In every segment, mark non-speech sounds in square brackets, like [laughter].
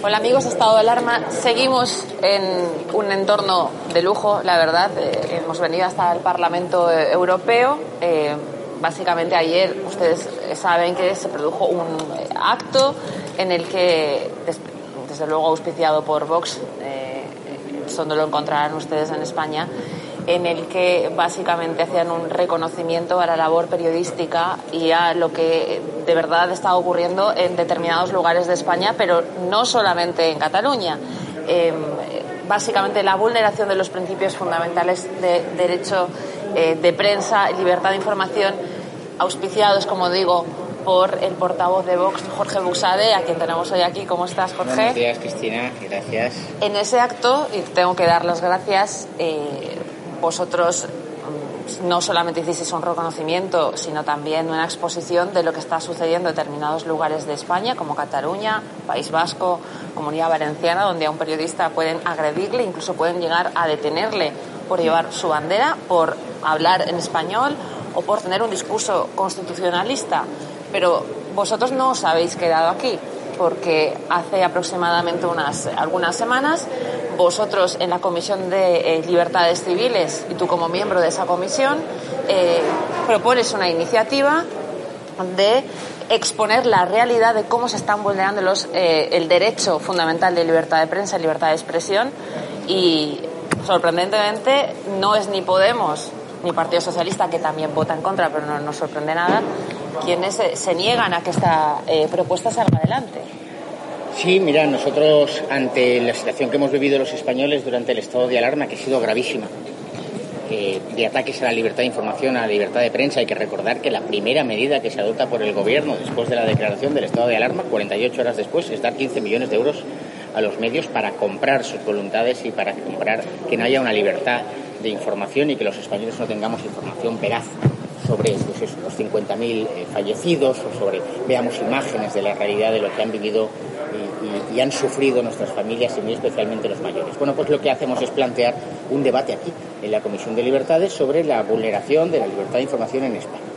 Hola amigos, estado de alarma. Seguimos en un entorno de lujo, la verdad. Eh, hemos venido hasta el Parlamento Europeo. Eh, básicamente ayer ustedes saben que se produjo un acto en el que, desde luego auspiciado por Vox, eh, donde lo encontrarán ustedes en España, en el que básicamente hacían un reconocimiento a la labor periodística y a lo que de verdad está ocurriendo en determinados lugares de España, pero no solamente en Cataluña. Eh, básicamente la vulneración de los principios fundamentales de derecho eh, de prensa, libertad de información, auspiciados, como digo, por el portavoz de Vox, Jorge Buxade, a quien tenemos hoy aquí. ¿Cómo estás, Jorge? Buenos días, Cristina. Gracias. En ese acto, y tengo que dar las gracias, eh, vosotros no solamente hicisteis un reconocimiento, sino también una exposición de lo que está sucediendo en determinados lugares de España, como Cataluña, País Vasco, Comunidad Valenciana, donde a un periodista pueden agredirle, incluso pueden llegar a detenerle por llevar su bandera, por hablar en español o por tener un discurso constitucionalista. Pero vosotros no os habéis quedado aquí, porque hace aproximadamente unas algunas semanas vosotros en la Comisión de eh, Libertades Civiles y tú como miembro de esa comisión eh, propones una iniciativa de exponer la realidad de cómo se están vulnerando eh, el derecho fundamental de libertad de prensa libertad de expresión y sorprendentemente no es ni Podemos ni Partido Socialista, que también vota en contra, pero no nos sorprende nada, quienes se niegan a que esta propuesta salga adelante. Sí, mira, nosotros ante la situación que hemos vivido los españoles durante el estado de alarma, que ha sido gravísima, eh, de ataques a la libertad de información, a la libertad de prensa, hay que recordar que la primera medida que se adopta por el Gobierno después de la declaración del estado de alarma, 48 horas después, es dar 15 millones de euros a los medios para comprar sus voluntades y para comprar que no haya una libertad de información y que los españoles no tengamos información veraz sobre pues los 50.000 eh, fallecidos o sobre veamos imágenes de la realidad de lo que han vivido y, han sufrido nuestras familias y muy especialmente los mayores. Bueno, pues lo que hacemos es plantear un debate aquí, en la Comisión de Libertades, sobre la vulneración de la libertad de información en España.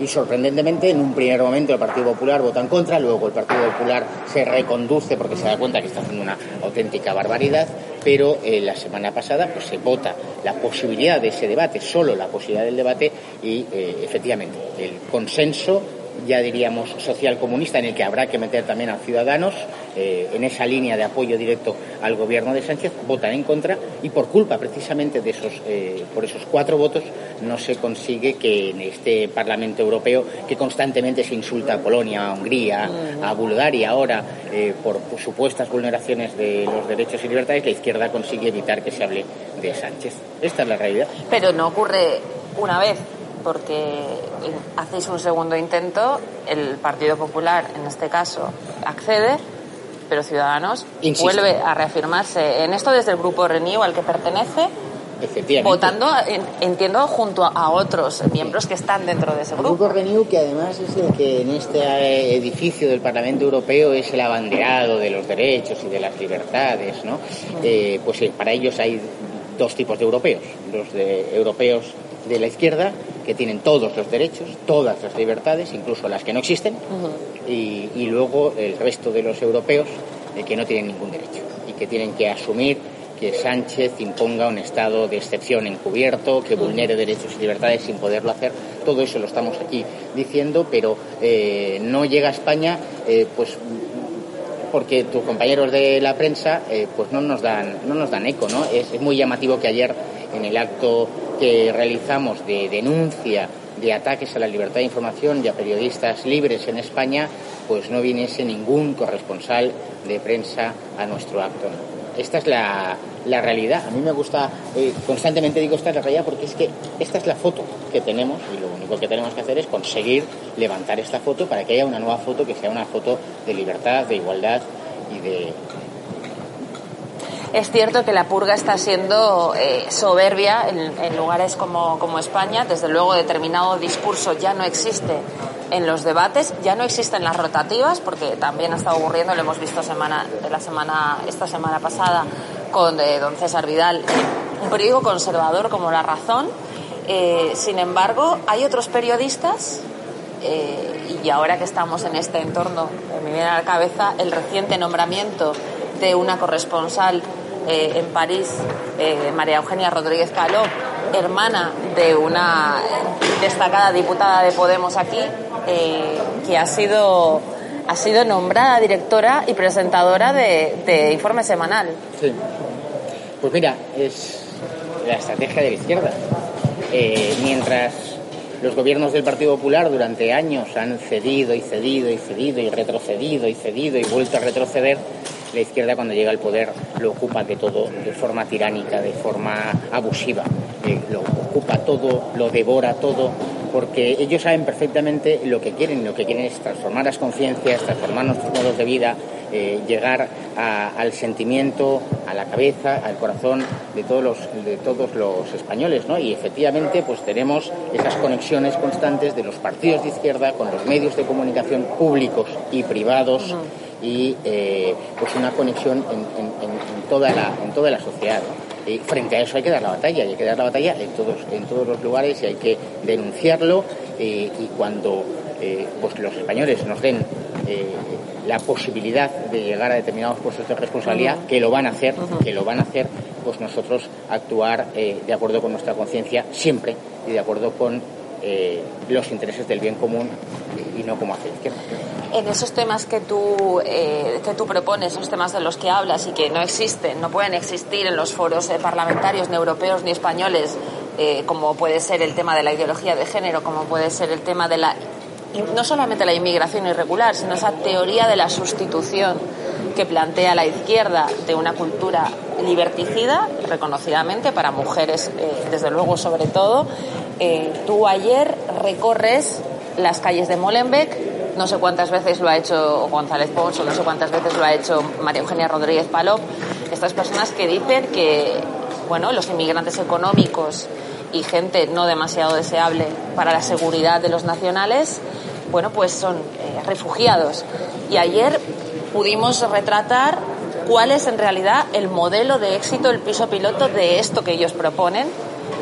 Y sorprendentemente, en un primer momento el Partido Popular vota en contra, luego el Partido Popular se reconduce porque se da cuenta que está haciendo una auténtica barbaridad, pero eh, la semana pasada pues, se vota la posibilidad de ese debate, solo la posibilidad del debate, y eh, efectivamente el consenso ya diríamos social comunista en el que habrá que meter también a ciudadanos eh, en esa línea de apoyo directo al gobierno de Sánchez votan en contra y por culpa precisamente de esos eh, por esos cuatro votos no se consigue que en este Parlamento Europeo que constantemente se insulta a Polonia, a Hungría, a Bulgaria ahora eh, por supuestas vulneraciones de los derechos y libertades la izquierda consigue evitar que se hable de Sánchez. Esta es la realidad. Pero no ocurre una vez porque hacéis un segundo intento, el Partido Popular, en este caso, accede, pero Ciudadanos vuelve a reafirmarse en esto desde el grupo Renew al que pertenece. Votando, entiendo, junto a otros miembros que están dentro de ese grupo. El grupo Renew, que además es el que en este edificio del Parlamento Europeo es el abanderado de los derechos y de las libertades, ¿no? Eh, pues eh, para ellos hay dos tipos de europeos. Los de europeos de la izquierda que tienen todos los derechos, todas las libertades, incluso las que no existen, y, luego el resto de los europeos eh, que no tienen ningún derecho y que tienen que asumir que Sánchez imponga un estado de excepción encubierto, que vulnere derechos y libertades sin poderlo hacer. Todo eso lo estamos aquí diciendo, pero eh, no llega a España, eh, pues porque tus compañeros de la prensa pues no nos dan no nos dan eco no es, es muy llamativo que ayer en el acto que realizamos de denuncia de ataques a la libertad de información y a periodistas libres en España, pues no viniese ningún corresponsal de prensa a nuestro acto. Esta es la, realidad. A mí me gusta, eh, constantemente digo esta es la realidad porque es que esta es la foto que tenemos y lo único que tenemos que hacer es conseguir levantar esta foto para que haya una nueva foto que sea una foto de libertad, de igualdad y de, es cierto que la purga está siendo eh, soberbia en, lugares como, España. Desde luego, determinado discurso ya no existe en los debates, ya no existen las rotativas, porque también ha estado ocurriendo, lo hemos visto la semana, esta semana pasada con eh, don César Vidal, un periódico conservador como La Razón. Eh, sin embargo, hay otros periodistas y ahora que estamos en este entorno, me viene a la cabeza el reciente nombramiento de una corresponsal eh, en París, eh, María Eugenia Rodríguez Caló, hermana de una destacada diputada de Podemos aquí, eh, que ha sido, ha sido nombrada directora y presentadora de, Informe Semanal. Sí. Pues mira, es la estrategia de la izquierda. mientras los gobiernos del Partido Popular durante años han cedido y cedido y cedido y retrocedido y cedido y vuelto a retroceder, la izquierda cuando llega al poder lo ocupa de todo, de forma tiránica, de forma abusiva, eh, lo ocupa todo, lo devora todo, porque ellos saben perfectamente lo que quieren, lo que quieren es transformar las conciencias, transformar nuestros modos de vida, eh, llegar al sentimiento, a la cabeza, al corazón de todos los, de todos los españoles, ¿no? Y efectivamente, pues tenemos esas conexiones constantes de los partidos de izquierda con los medios de comunicación públicos y privados y eh, pues una conexión en, toda, la, en toda la sociedad. Y frente a eso hay que dar la batalla, hay que dar la batalla en todos, en todos los lugares y hay que denunciarlo eh, y cuando eh, pues los españoles nos den la posibilidad de llegar a determinados puestos de responsabilidad, que lo van a hacer, que lo van a hacer, pues nosotros actuar de acuerdo con nuestra conciencia siempre y de acuerdo con los intereses del bien común y no como hace la izquierda en esos temas que tú, eh, que tú propones, esos temas de los que hablas y que no existen, no pueden existir en los foros eh, parlamentarios ni europeos ni españoles, eh, como puede ser el tema de la ideología de género, como puede ser el tema de la no solamente la inmigración irregular, sino esa teoría de la sustitución que plantea la izquierda de una cultura liberticida, reconocidamente para mujeres, desde luego sobre todo. Tú ayer recorres las calles de Molenbeek, no sé cuántas veces lo ha hecho González Pons o no sé cuántas veces lo ha hecho María Eugenia Rodríguez Palop, estas personas que dicen que bueno, los inmigrantes económicos y gente no demasiado deseable para la seguridad de los nacionales, bueno, pues son eh, refugiados. Y ayer pudimos retratar cuál es en realidad el modelo de éxito, el piso piloto de esto que ellos proponen,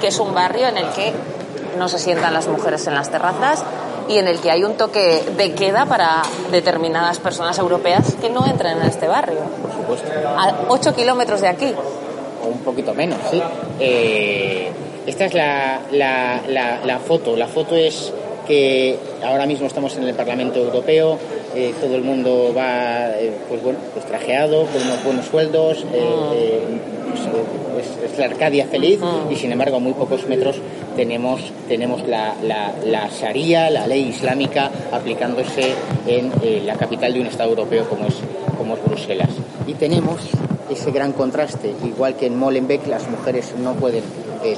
que es un barrio en el que no se sientan las mujeres en las terrazas, y en el que hay un toque de queda para determinadas personas europeas que no entran en este barrio. Por supuesto. A 8 kilómetros de aquí. O un poquito menos, sí. Eh, esta es la, la, la, foto. La foto es que ahora mismo estamos en el Parlamento Europeo, eh, todo el mundo va pues bueno, pues trajeado, con unos buenos sueldos, pues, es, la Arcadia feliz y sin embargo a muy pocos metros tenemos, tenemos la, la, la Sharia, la ley islámica aplicándose en la capital de un Estado europeo como es, como es Bruselas. Y tenemos ese gran contraste, igual que en Molenbeek las mujeres no pueden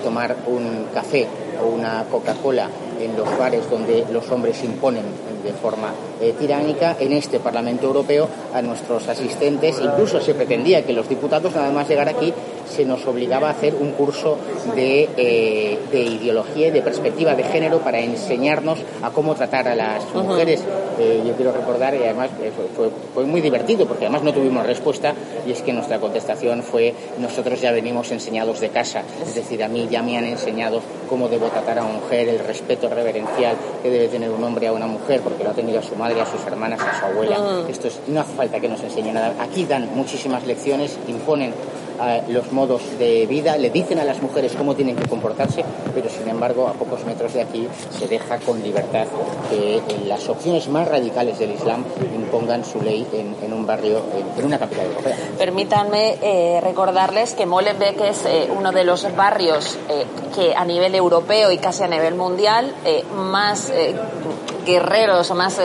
tomar un café o una Coca-Cola en los bares donde los hombres imponen de forma eh, tiránica en este Parlamento Europeo a nuestros asistentes. Incluso se pretendía que los diputados, nada más llegar aquí, se nos obligaba a hacer un curso de, eh, de ideología y de perspectiva de género para enseñarnos a cómo tratar a las mujeres. Eh, yo quiero recordar, y además fue, fue, muy divertido, porque además no tuvimos respuesta, y es que nuestra contestación fue, nosotros ya venimos enseñados de casa, es decir, a mí ya me han enseñado cómo debo tratar a una mujer, el respeto reverencial que debe tener un hombre a una mujer, porque lo ha tenido a su madre, a sus hermanas, a su abuela. Esto es, no hace falta que nos enseñe nada. Aquí dan muchísimas lecciones, imponen los modos de vida, le dicen a las mujeres cómo tienen que comportarse, pero sin embargo a pocos metros de aquí se deja con libertad que las opciones más radicales del Islam impongan su ley en, un barrio, en, una capital europea. Permítanme eh, recordarles que Molenbeek es eh, uno de los barrios eh, que a nivel europeo y casi a nivel mundial más guerreros o más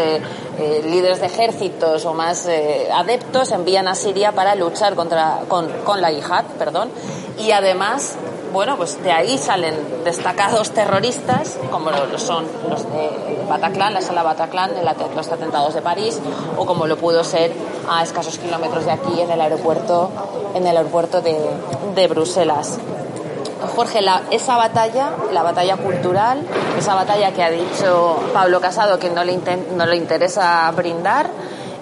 eh, líderes de ejércitos o más eh, adeptos envían a Siria para luchar contra, con, con la yihad, perdón, y además bueno, pues de ahí salen destacados terroristas, como lo son los de Bataclan, la sala Bataclan, los atentados de París, o como lo pudo ser a escasos kilómetros de aquí en el aeropuerto, en el aeropuerto de, de Bruselas. Jorge, esa batalla, la batalla cultural, esa batalla que ha dicho Pablo Casado que no le, no le interesa brindar,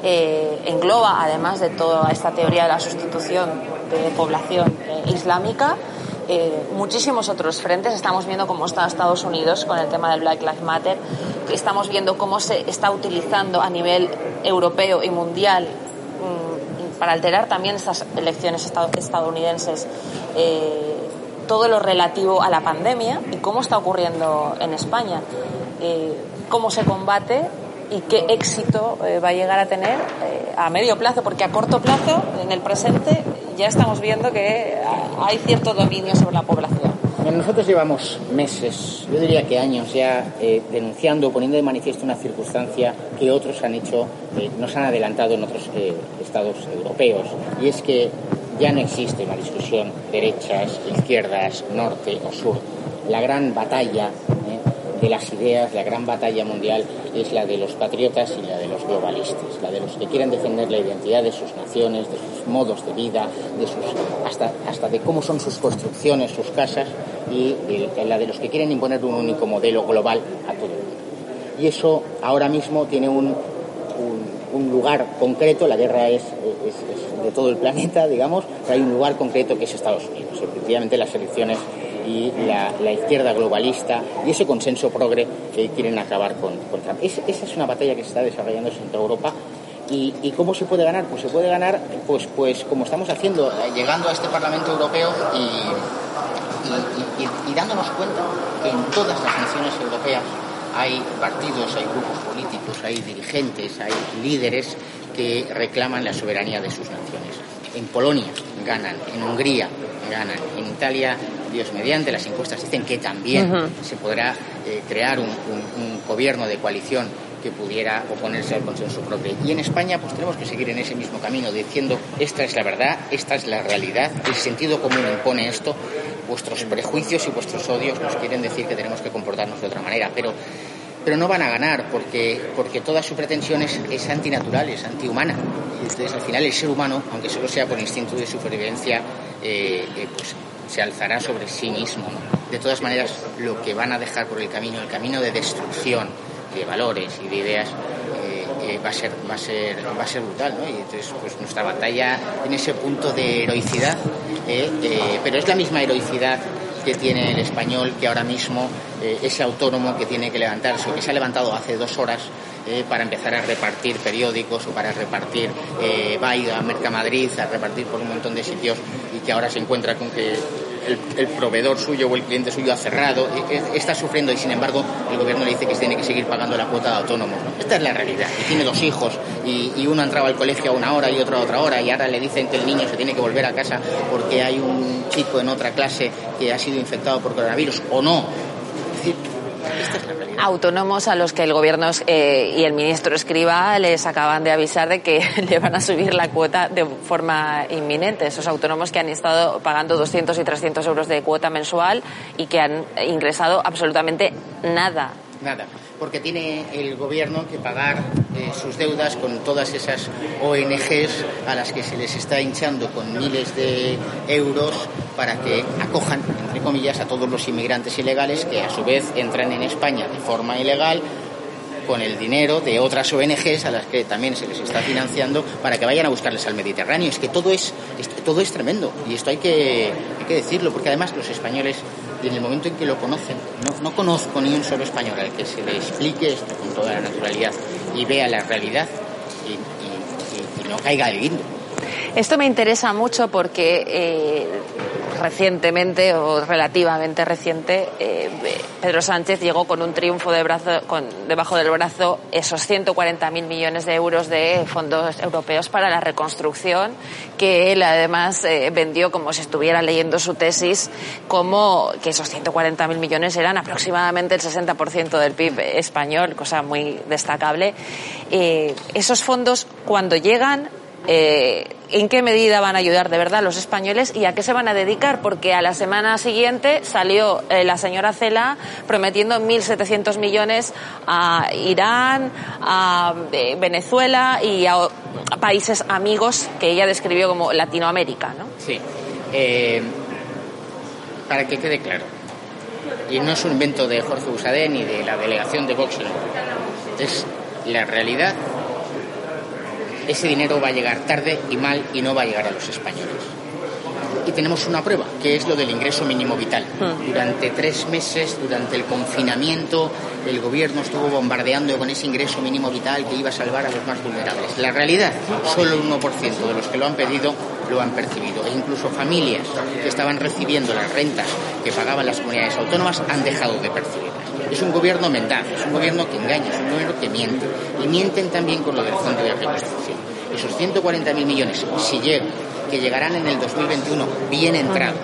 eh, engloba, además de toda esta teoría de la sustitución de población eh, islámica, eh, muchísimos otros frentes. Estamos viendo cómo está Estados Unidos con el tema del Black Lives Matter. Estamos viendo cómo se está utilizando a nivel europeo y mundial mm, para alterar también estas elecciones estadounidenses todo lo relativo a la pandemia y cómo está ocurriendo en España, eh, cómo se combate y qué éxito eh, va a llegar a tener eh, a medio plazo, porque a corto plazo, en el presente, ya estamos viendo que hay cierto dominio sobre la población. Nosotros llevamos meses, yo diría que años ya, denunciando, poniendo de manifiesto una circunstancia que otros han hecho, nos han adelantado en otros estados europeos, y es que ya no existe una discusión derechas, izquierdas, norte o sur. La gran batalla ¿eh? de las ideas, la gran batalla mundial es la de los patriotas y la de los globalistas, la de los que quieren defender la identidad de sus naciones, de sus modos de vida, de sus, hasta, hasta de cómo son sus construcciones, sus casas, y la de los que quieren imponer un único modelo global a todo el mundo. Y eso ahora mismo tiene un un lugar concreto, la guerra es, de todo el planeta, digamos, pero hay un lugar concreto que es Estados Unidos. Efectivamente, las elecciones y la, izquierda globalista y ese consenso progre que quieren acabar con, Trump. esa es una batalla que se está desarrollando en toda Europa. ¿Y, cómo se puede ganar? Pues se puede ganar, pues, pues como estamos haciendo, llegando a este Parlamento Europeo y, y dándonos cuenta que en todas las naciones europeas hay partidos, hay grupos políticos, hay dirigentes, hay líderes que reclaman la soberanía de sus naciones. En Polonia ganan, en Hungría ganan, en Italia, Dios mediante, las encuestas dicen que también se podrá eh, crear un, gobierno de coalición que pudiera oponerse al consenso propio. Y en España, pues tenemos que seguir en ese mismo camino, diciendo esta es la verdad, esta es la realidad, el sentido común impone esto, vuestros prejuicios y vuestros odios nos quieren decir que tenemos que comportarnos de otra manera, pero pero no van a ganar porque, porque toda su pretensión es, antinatural, es antihumana. Entonces, al final, el ser humano, aunque solo sea por instinto de supervivencia, eh, eh, pues se alzará sobre sí mismo. De todas maneras, lo que van a dejar por el camino, el camino de destrucción de valores y de ideas, eh, va, a ser, va, a ser, va a ser brutal. ¿no? Y entonces, pues nuestra batalla en ese punto de heroicidad, pero es la misma heroicidad que tiene el español que ahora mismo eh, ese autónomo que tiene que levantarse o que se ha levantado hace dos horas eh, para empezar a repartir periódicos o para repartir, eh, va a ir a Mercamadrid a repartir por un montón de sitios y que ahora se encuentra con que el, proveedor suyo o el cliente suyo ha cerrado, está sufriendo y sin embargo el gobierno le dice que tiene que seguir pagando la cuota de autónomos. Esta es la realidad. Y tiene dos hijos y, y uno ha entrado al colegio a una hora y otro a otra hora y ahora le dicen que el niño se tiene que volver a casa porque hay un chico en otra clase que ha sido infectado por coronavirus o no. Autónomos a los que el gobierno eh, y el ministro Escriba les acaban de avisar de que [laughs] le van a subir la cuota de forma inminente. Esos autónomos que han estado pagando 200 y 300 euros de cuota mensual y que han ingresado absolutamente nada. Nada porque tiene el gobierno que pagar eh, sus deudas con todas esas ONGs a las que se les está hinchando con miles de euros para que acojan, entre comillas, a todos los inmigrantes ilegales que a su vez entran en España de forma ilegal con el dinero de otras ONGs a las que también se les está financiando para que vayan a buscarles al Mediterráneo. Es que todo es, todo es tremendo y esto hay que, hay que decirlo porque además los españoles en el momento en que lo conocen, no, conozco ni un solo español al que se le explique esto con toda la naturalidad y vea la realidad y, no caiga el guindo. Esto me interesa mucho porque eh, recientemente o relativamente reciente, eh, Pedro Sánchez llegó con un triunfo de brazo, con, debajo del brazo esos 140.000 millones de euros de fondos europeos para la reconstrucción, que él además eh, vendió como si estuviera leyendo su tesis, como que esos 140.000 millones eran aproximadamente el 60% del PIB español, cosa muy destacable. Eh, esos fondos, cuando llegan, eh, en qué medida van a ayudar de verdad los españoles y a qué se van a dedicar, porque a la semana siguiente salió eh, la señora Cela prometiendo 1.700 millones a Irán, a eh, Venezuela y a, países amigos que ella describió como Latinoamérica. ¿no? Sí. para que quede claro, y no es un invento de Jorge Usadé ni de la delegación de Vox, es la realidad ese dinero va a llegar tarde y mal y no va a llegar a los españoles. Y tenemos una prueba, que es lo del ingreso mínimo vital. Hmm. Durante tres meses, durante el confinamiento, el gobierno estuvo bombardeando con ese ingreso mínimo vital que iba a salvar a los más vulnerables. La realidad, solo el 1% de los que lo han pedido lo han percibido. E incluso familias que estaban recibiendo las rentas que pagaban las comunidades autónomas han dejado de percibirlas. Es un gobierno mendaz, es un gobierno que engaña, es un gobierno que miente. Y mienten también con lo del Fondo de Reconstrucción. Esos 140.000 millones, si llegan, que llegarán en el 2021 bien entrado,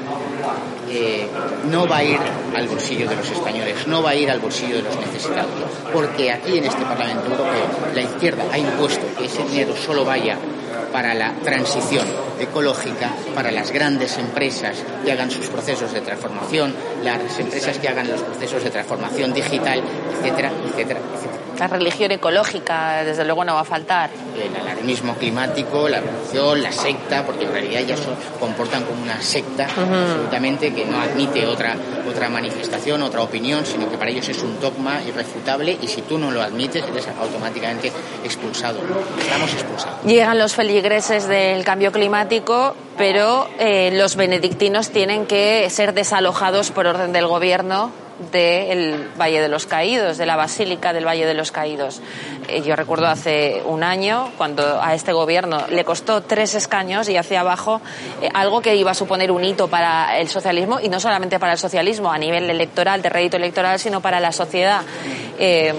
eh, no va a ir al bolsillo de los españoles, no va a ir al bolsillo de los necesitados, porque aquí en este Parlamento Europeo la izquierda ha impuesto que ese dinero solo vaya para la transición ecológica, para las grandes empresas que hagan sus procesos de transformación, las empresas que hagan los procesos de transformación digital, etcétera, etcétera, etcétera. La religión ecológica, desde luego, no va a faltar. El alarmismo climático, la religión, la secta, porque en realidad ya se comportan como una secta absolutamente que no admite otra, otra manifestación, otra opinión, sino que para ellos es un dogma irrefutable y si tú no lo admites eres automáticamente expulsado. Estamos expulsados. Llegan los feligreses del cambio climático, pero eh, los benedictinos tienen que ser desalojados por orden del gobierno del Valle de los Caídos, de la Basílica del Valle de los Caídos. Eh, yo recuerdo hace un año, cuando a este gobierno le costó tres escaños y hacia abajo eh, algo que iba a suponer un hito para el socialismo, y no solamente para el socialismo a nivel electoral, de rédito electoral, sino para la sociedad. Eh,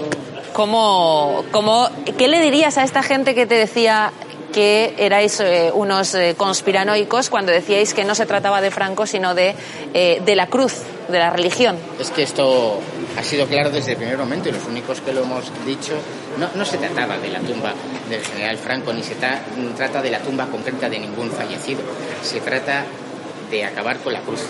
¿cómo, cómo, ¿Qué le dirías a esta gente que te decía que erais eh, unos eh, conspiranoicos cuando decíais que no se trataba de Franco, sino de, eh, de la cruz, de la religión. Es que esto ha sido claro desde el primer momento y los únicos que lo hemos dicho, no, no se trataba de la tumba del general Franco, ni se trata de la tumba concreta de ningún fallecido. Se trata de acabar con la cruz,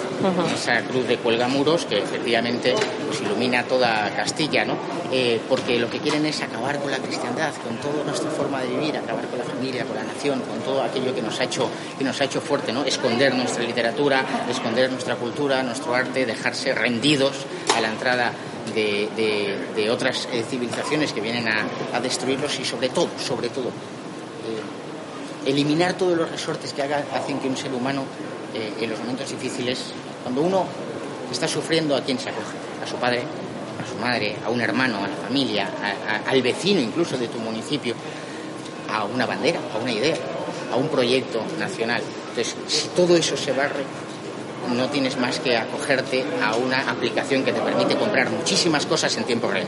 esa cruz de cuelgamuros que efectivamente pues, ilumina toda Castilla, ¿no? Eh, porque lo que quieren es acabar con la cristiandad, con toda nuestra forma de vivir, acabar con la familia, con la nación, con todo aquello que nos ha hecho, que nos ha hecho fuerte, ¿no? Esconder nuestra literatura, esconder nuestra cultura, nuestro arte, dejarse rendidos a la entrada de, otras eh, civilizaciones que vienen a, destruirlos y sobre todo, sobre todo, eliminar todos los resortes que haga, hacen que un ser humano eh, en los momentos difíciles, cuando uno está sufriendo, ¿a quién se acoge? A su padre, a su madre, a un hermano, a la familia, al vecino incluso de tu municipio, a una bandera, a una idea, a un proyecto nacional. Entonces, si todo eso se barre, no tienes más que acogerte a una aplicación que te permite comprar muchísimas cosas en tiempo real.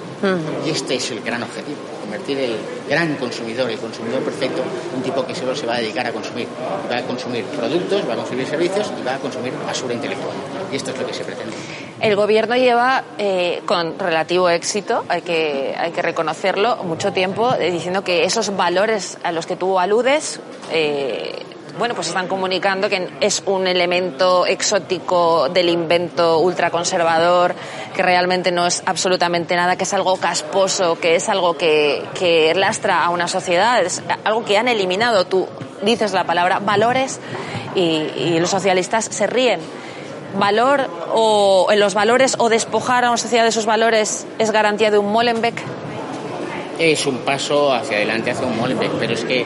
Y este es el gran objetivo, convertir el gran consumidor, el consumidor perfecto, un tipo que solo se va a dedicar a consumir. Va a consumir productos, va a consumir servicios y va a consumir basura intelectual. Y esto es lo que se pretende. El gobierno lleva eh, con relativo éxito, hay que, hay que reconocerlo, mucho tiempo eh, diciendo que esos valores a los que tú aludes eh, bueno, pues están comunicando que es un elemento exótico del invento ultraconservador, que realmente no es absolutamente nada, que es algo casposo, que es algo que, que lastra a una sociedad, es algo que han eliminado. Tú dices la palabra valores y, los socialistas se ríen. ¿Valor o los valores o despojar a una sociedad de sus valores es garantía de un Molenbeek? Es un paso hacia adelante hacia un Molenbeek, pero es que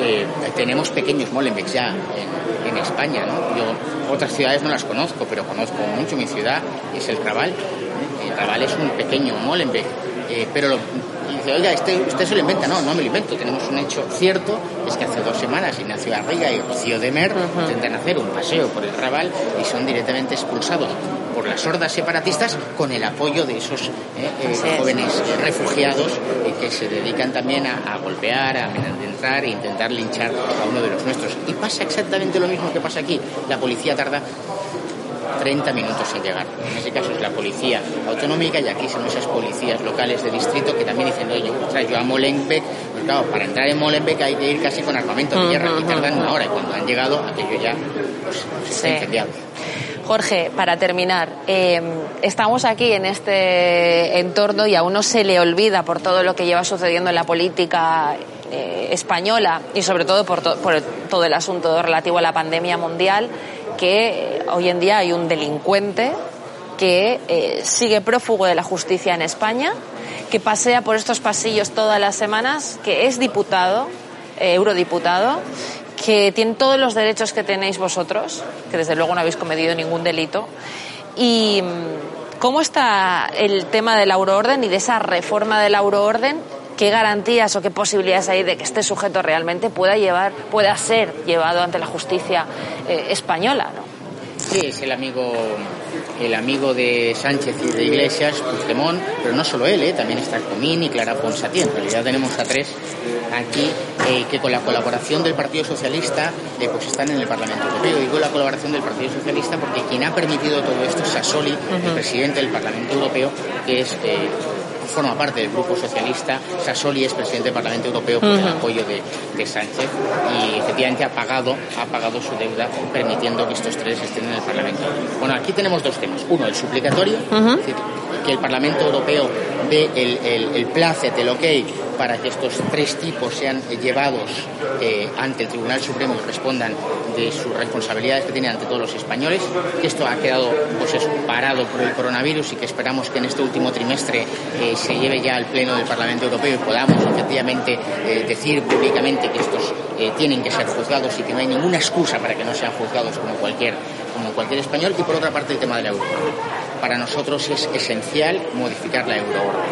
eh, tenemos pequeños Molenbeeks ya en, en España, ¿no? Yo otras ciudades no las conozco, pero conozco mucho mi ciudad, es el Raval. El Raval es un pequeño Molenbeek, eh, pero lo, dice, oiga, este, usted se lo inventa. No, no me lo invento. Tenemos un hecho cierto, es que hace dos semanas Ignacio Garriga y Rocío de Mer intentan hacer un paseo por el Raval y son directamente expulsados por las hordas separatistas con el apoyo de esos eh, eh, jóvenes refugiados eh, que se dedican también a, a golpear, a amedrentar e intentar linchar a uno de los nuestros. Y pasa exactamente lo mismo que pasa aquí. La policía tarda 30 minutos en llegar. En ese caso es la policía autonómica y aquí son esas policías locales de distrito que también dicen, oye, ostras, yo a Molenbeek, pues claro, para entrar en Molenbeek hay que ir casi con armamento de guerra y tardan una hora y cuando han llegado aquello ya pues, está Sí. incendiado. Jorge, para terminar, eh, estamos aquí en este entorno y a uno se le olvida por todo lo que lleva sucediendo en la política eh, española y sobre todo por, to- por todo el asunto relativo a la pandemia mundial, que eh, hoy en día hay un delincuente que eh, sigue prófugo de la justicia en España, que pasea por estos pasillos todas las semanas, que es diputado, eurodiputado, que tiene todos los derechos que tenéis vosotros, que desde luego no habéis cometido ningún delito. ¿Y mm, cómo está el tema del euroorden y de esa reforma del euroorden? ¿Qué garantías o qué posibilidades hay de que este sujeto realmente pueda llevar, pueda ser llevado ante la justicia eh, española? Sí, es el amigo, el amigo de Sánchez y de Iglesias, Puigdemont, pero no solo él, ¿eh? también está Comín y Clara Ponsatí. En realidad tenemos a tres aquí eh, que con la colaboración del Partido Socialista eh, pues están en el Parlamento Europeo. Digo la colaboración del Partido Socialista porque quien ha permitido todo esto es Sassoli, el presidente del Parlamento Europeo, que es... forma parte del Grupo Socialista. Sassoli es presidente del Parlamento Europeo por el apoyo de, de Sánchez y efectivamente ha pagado, ha pagado su deuda permitiendo que estos tres estén en el Parlamento. Bueno, aquí tenemos dos temas. Uno, el suplicatorio, es decir, que el Parlamento Europeo dé el, el, el placet, el ok, para que estos tres tipos sean llevados eh, ante el Tribunal Supremo y respondan de sus responsabilidades que tienen ante todos los españoles, que esto ha quedado pues eso, parado por el coronavirus y que esperamos que en este último trimestre eh, se lleve ya al Pleno del Parlamento Europeo y podamos efectivamente eh, decir públicamente que estos tienen que ser juzgados y que no hay ninguna excusa para que no sean juzgados como cualquier, como cualquier español. Y por otra parte el tema de la euro. Para nosotros es esencial modificar la euroorden.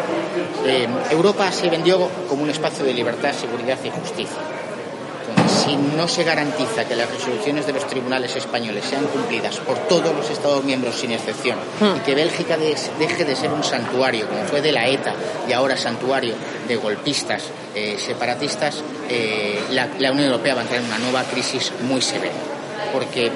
Eh, Europa se vendió como un espacio de libertad, seguridad y justicia. Si no se garantiza que las resoluciones de los tribunales españoles sean cumplidas por todos los Estados miembros sin excepción y que Bélgica deje de ser un santuario, como fue de la ETA y ahora santuario de golpistas eh, separatistas, eh, la, la Unión Europea va a entrar en una nueva crisis muy severa. Porque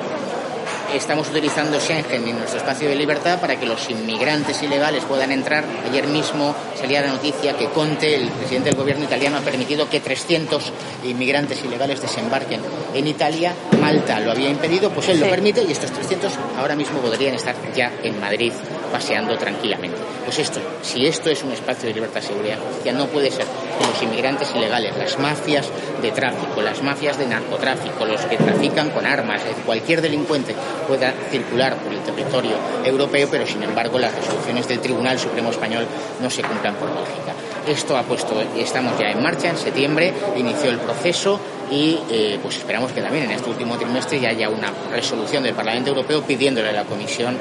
estamos utilizando Schengen y nuestro espacio de libertad para que los inmigrantes ilegales puedan entrar. Ayer mismo salía la noticia que Conte, el presidente del gobierno italiano, ha permitido que 300 inmigrantes ilegales desembarquen en Italia. Malta lo había impedido, pues él lo permite y estos 300 ahora mismo podrían estar ya en Madrid paseando tranquilamente. Pues esto, si esto es un espacio de libertad, seguridad y justicia, no puede ser que los inmigrantes ilegales, las mafias de tráfico, las mafias de narcotráfico, los que trafican con armas, cualquier delincuente pueda circular por el territorio europeo, pero sin embargo las resoluciones del Tribunal Supremo Español no se cumplan por Bélgica. Esto ha puesto, estamos ya en marcha, en septiembre inició el proceso y eh, pues esperamos que también en este último trimestre ya haya una resolución del Parlamento Europeo pidiéndole a la Comisión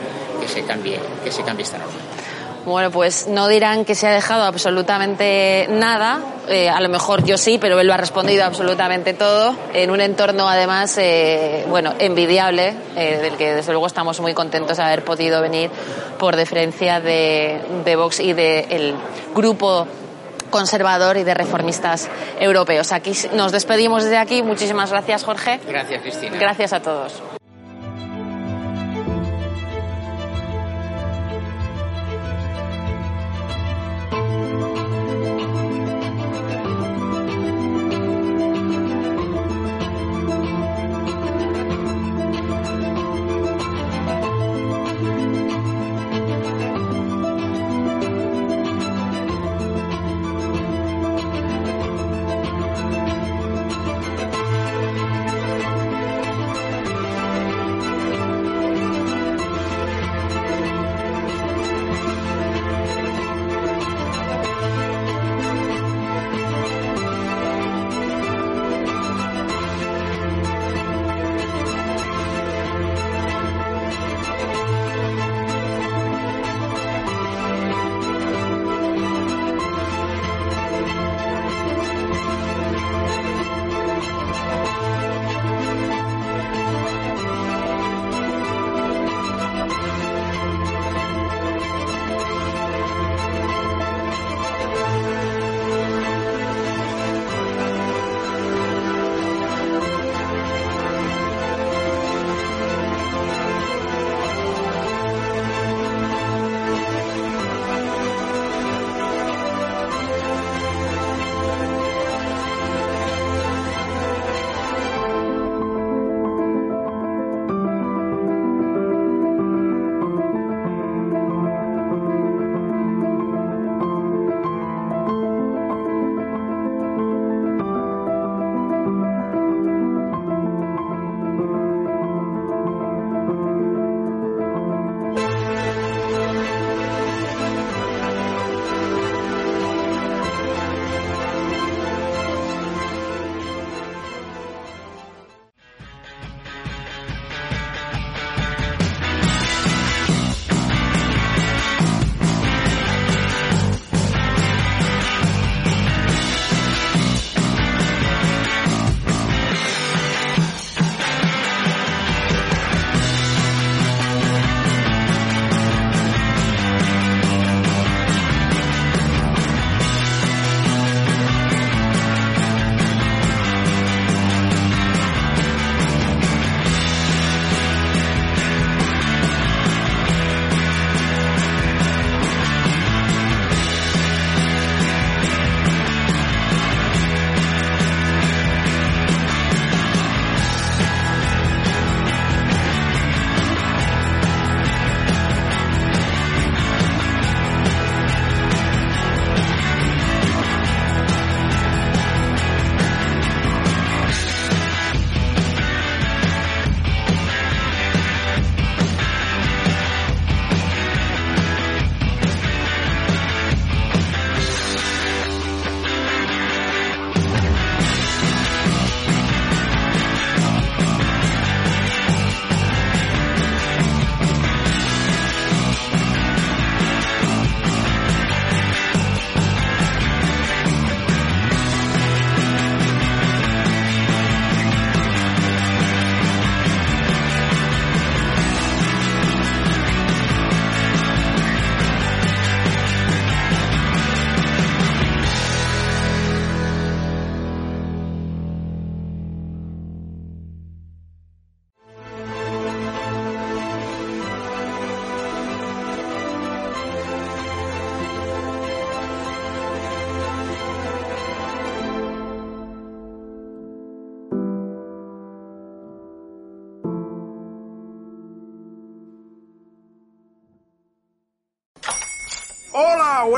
que se cambie, que se cambie esta norma. Bueno, pues no dirán que se ha dejado absolutamente nada eh, a lo mejor yo sí, pero él lo ha respondido absolutamente todo, en un entorno además, eh, bueno, envidiable, eh, del que desde luego estamos muy contentos de haber podido venir por deferencia de, de Vox y del grupo conservador y de reformistas europeos. Aquí nos despedimos desde aquí. Muchísimas gracias, Jorge. Gracias, Cristina. Gracias a todos.